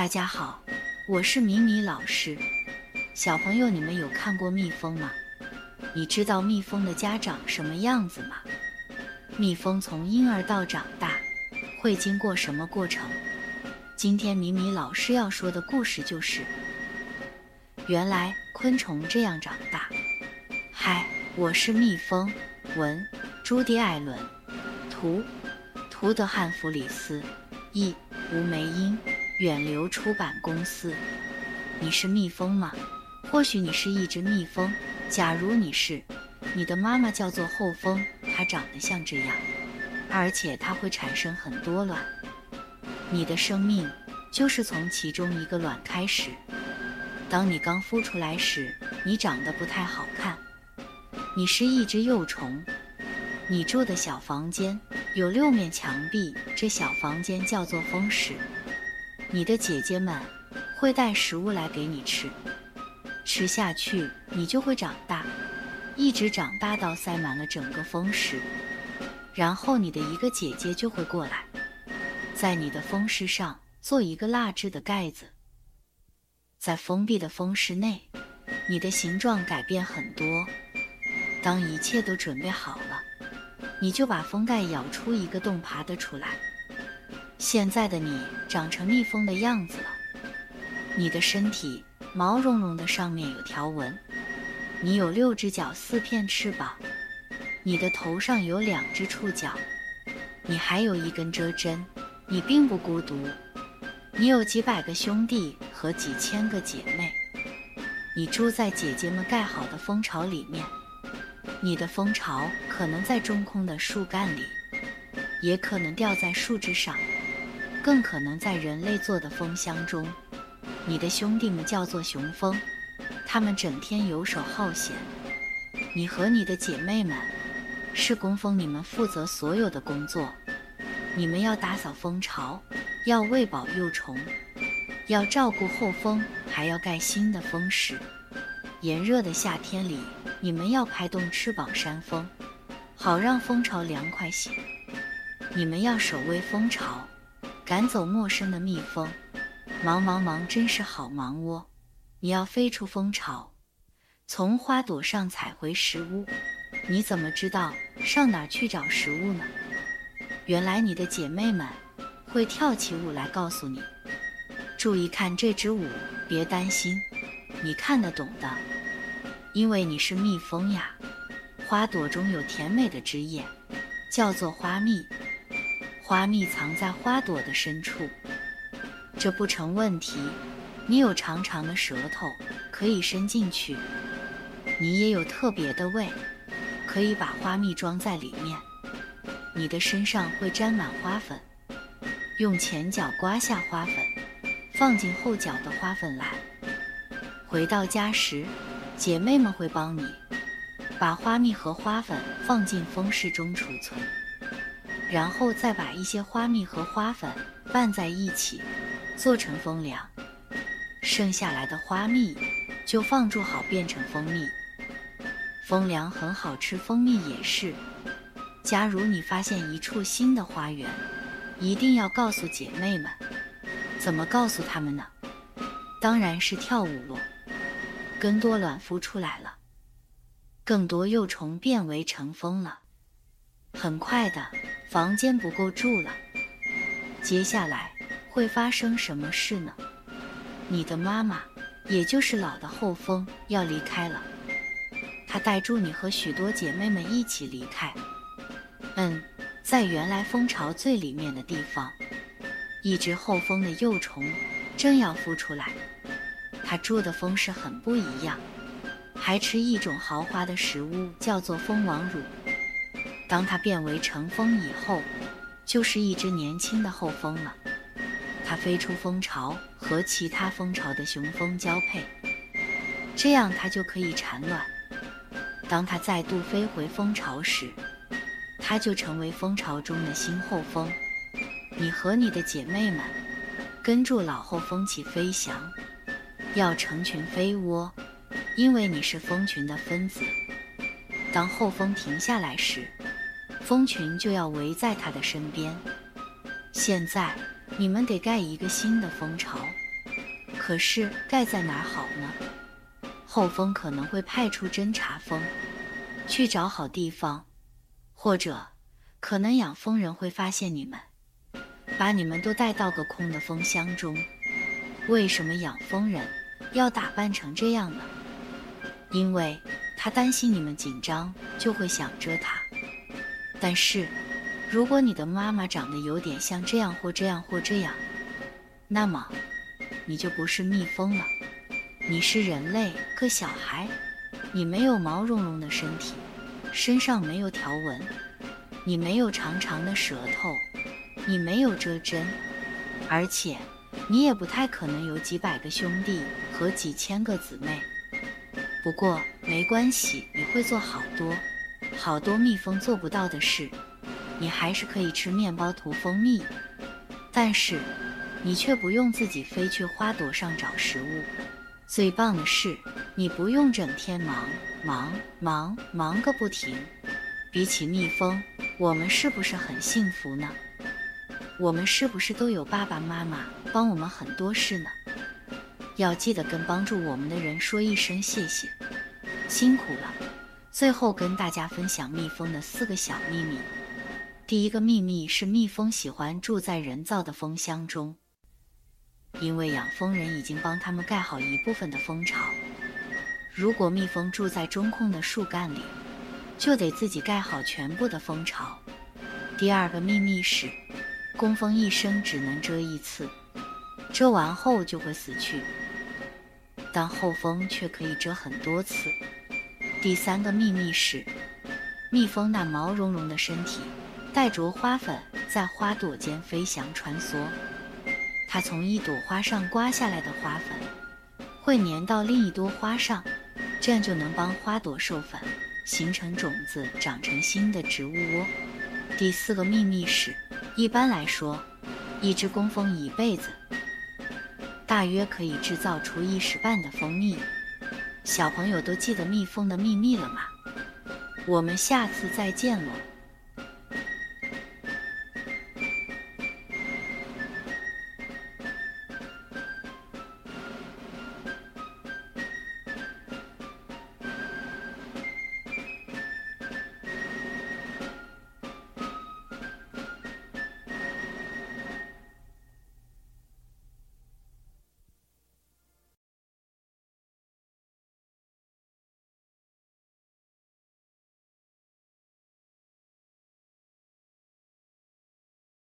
大家好，我是米米老师。小朋友，你们有看过蜜蜂吗？你知道蜜蜂的家长什么样子吗？蜜蜂从婴儿到长大会经过什么过程？今天米米老师要说的故事就是：原来昆虫这样长大。嗨，我是蜜蜂。文：朱迪·艾伦，图：图德汉弗里斯，译：吴梅英。远流出版公司，你是蜜蜂吗？或许你是一只蜜蜂。假如你是，你的妈妈叫做后蜂，它长得像这样，而且它会产生很多卵。你的生命就是从其中一个卵开始。当你刚孵出来时，你长得不太好看。你是一只幼虫，你住的小房间有六面墙壁，这小房间叫做蜂室。你的姐姐们会带食物来给你吃，吃下去你就会长大，一直长大到塞满了整个蜂室。然后你的一个姐姐就会过来，在你的蜂室上做一个蜡制的盖子。在封闭的蜂室内，你的形状改变很多。当一切都准备好了，你就把封盖咬出一个洞，爬得出来。现在的你长成蜜蜂的样子了，你的身体毛茸茸的，上面有条纹。你有六只脚，四片翅膀。你的头上有两只触角，你还有一根遮针。你并不孤独，你有几百个兄弟和几千个姐妹。你住在姐姐们盖好的蜂巢里面，你的蜂巢可能在中空的树干里，也可能吊在树枝上。更可能在人类做的蜂箱中。你的兄弟们叫做雄蜂，他们整天游手好闲。你和你的姐妹们是工蜂，你们负责所有的工作。你们要打扫蜂巢，要喂饱幼虫，要照顾后蜂，还要盖新的蜂室。炎热的夏天里，你们要拍动翅膀扇风，好让蜂巢凉快些。你们要守卫蜂巢。赶走陌生的蜜蜂，忙忙忙，真是好忙哦！你要飞出蜂巢，从花朵上采回食物。你怎么知道上哪儿去找食物呢？原来你的姐妹们会跳起舞来告诉你。注意看这支舞，别担心，你看得懂的，因为你是蜜蜂呀。花朵中有甜美的汁液，叫做花蜜。花蜜藏在花朵的深处，这不成问题。你有长长的舌头，可以伸进去；你也有特别的胃，可以把花蜜装在里面。你的身上会沾满花粉，用前脚刮下花粉，放进后脚的花粉来。回到家时，姐妹们会帮你把花蜜和花粉放进蜂室中储存。然后再把一些花蜜和花粉拌在一起，做成蜂粮。剩下来的花蜜就放住好，变成蜂蜜。蜂粮很好吃，蜂蜜也是。假如你发现一处新的花园，一定要告诉姐妹们。怎么告诉他们呢？当然是跳舞咯。更多卵孵出来了，更多幼虫变为成蜂了。很快的。房间不够住了，接下来会发生什么事呢？你的妈妈，也就是老的后蜂要离开了，她带住你和许多姐妹们一起离开。嗯，在原来蜂巢最里面的地方，一只后蜂的幼虫正要孵出来，它住的蜂是很不一样，还吃一种豪华的食物，叫做蜂王乳。当它变为成蜂以后，就是一只年轻的后蜂了。它飞出蜂巢，和其他蜂巢的雄蜂交配，这样它就可以产卵。当它再度飞回蜂巢时，它就成为蜂巢中的新后蜂。你和你的姐妹们跟住老后蜂起飞翔，要成群飞窝，因为你是蜂群的分子。当后蜂停下来时，蜂群就要围在它的身边。现在，你们得盖一个新的蜂巢，可是盖在哪儿好呢？后蜂可能会派出侦察蜂去找好地方，或者可能养蜂人会发现你们，把你们都带到个空的蜂箱中。为什么养蜂人要打扮成这样呢？因为他担心你们紧张，就会想着他。但是，如果你的妈妈长得有点像这样或这样或这样，那么你就不是蜜蜂了，你是人类，个小孩。你没有毛茸茸的身体，身上没有条纹，你没有长长的舌头，你没有遮针，而且你也不太可能有几百个兄弟和几千个姊妹。不过没关系，你会做好多。好多蜜蜂做不到的事，你还是可以吃面包涂蜂蜜，但是你却不用自己飞去花朵上找食物。最棒的是，你不用整天忙忙忙忙个不停。比起蜜蜂，我们是不是很幸福呢？我们是不是都有爸爸妈妈帮我们很多事呢？要记得跟帮助我们的人说一声谢谢，辛苦了。最后跟大家分享蜜蜂的四个小秘密。第一个秘密是蜜蜂喜欢住在人造的蜂箱中，因为养蜂人已经帮他们盖好一部分的蜂巢。如果蜜蜂住在中空的树干里，就得自己盖好全部的蜂巢。第二个秘密是，工蜂一生只能蛰一次，蛰完后就会死去，但后蜂却可以蛰很多次。第三个秘密是，蜜蜂那毛茸茸的身体带着花粉在花朵间飞翔穿梭。它从一朵花上刮下来的花粉会粘到另一朵花上，这样就能帮花朵授粉，形成种子，长成新的植物窝。第四个秘密是，一般来说，一只工蜂一辈子大约可以制造出一时半的蜂蜜。小朋友都记得蜜蜂的秘密了吗？我们下次再见喽。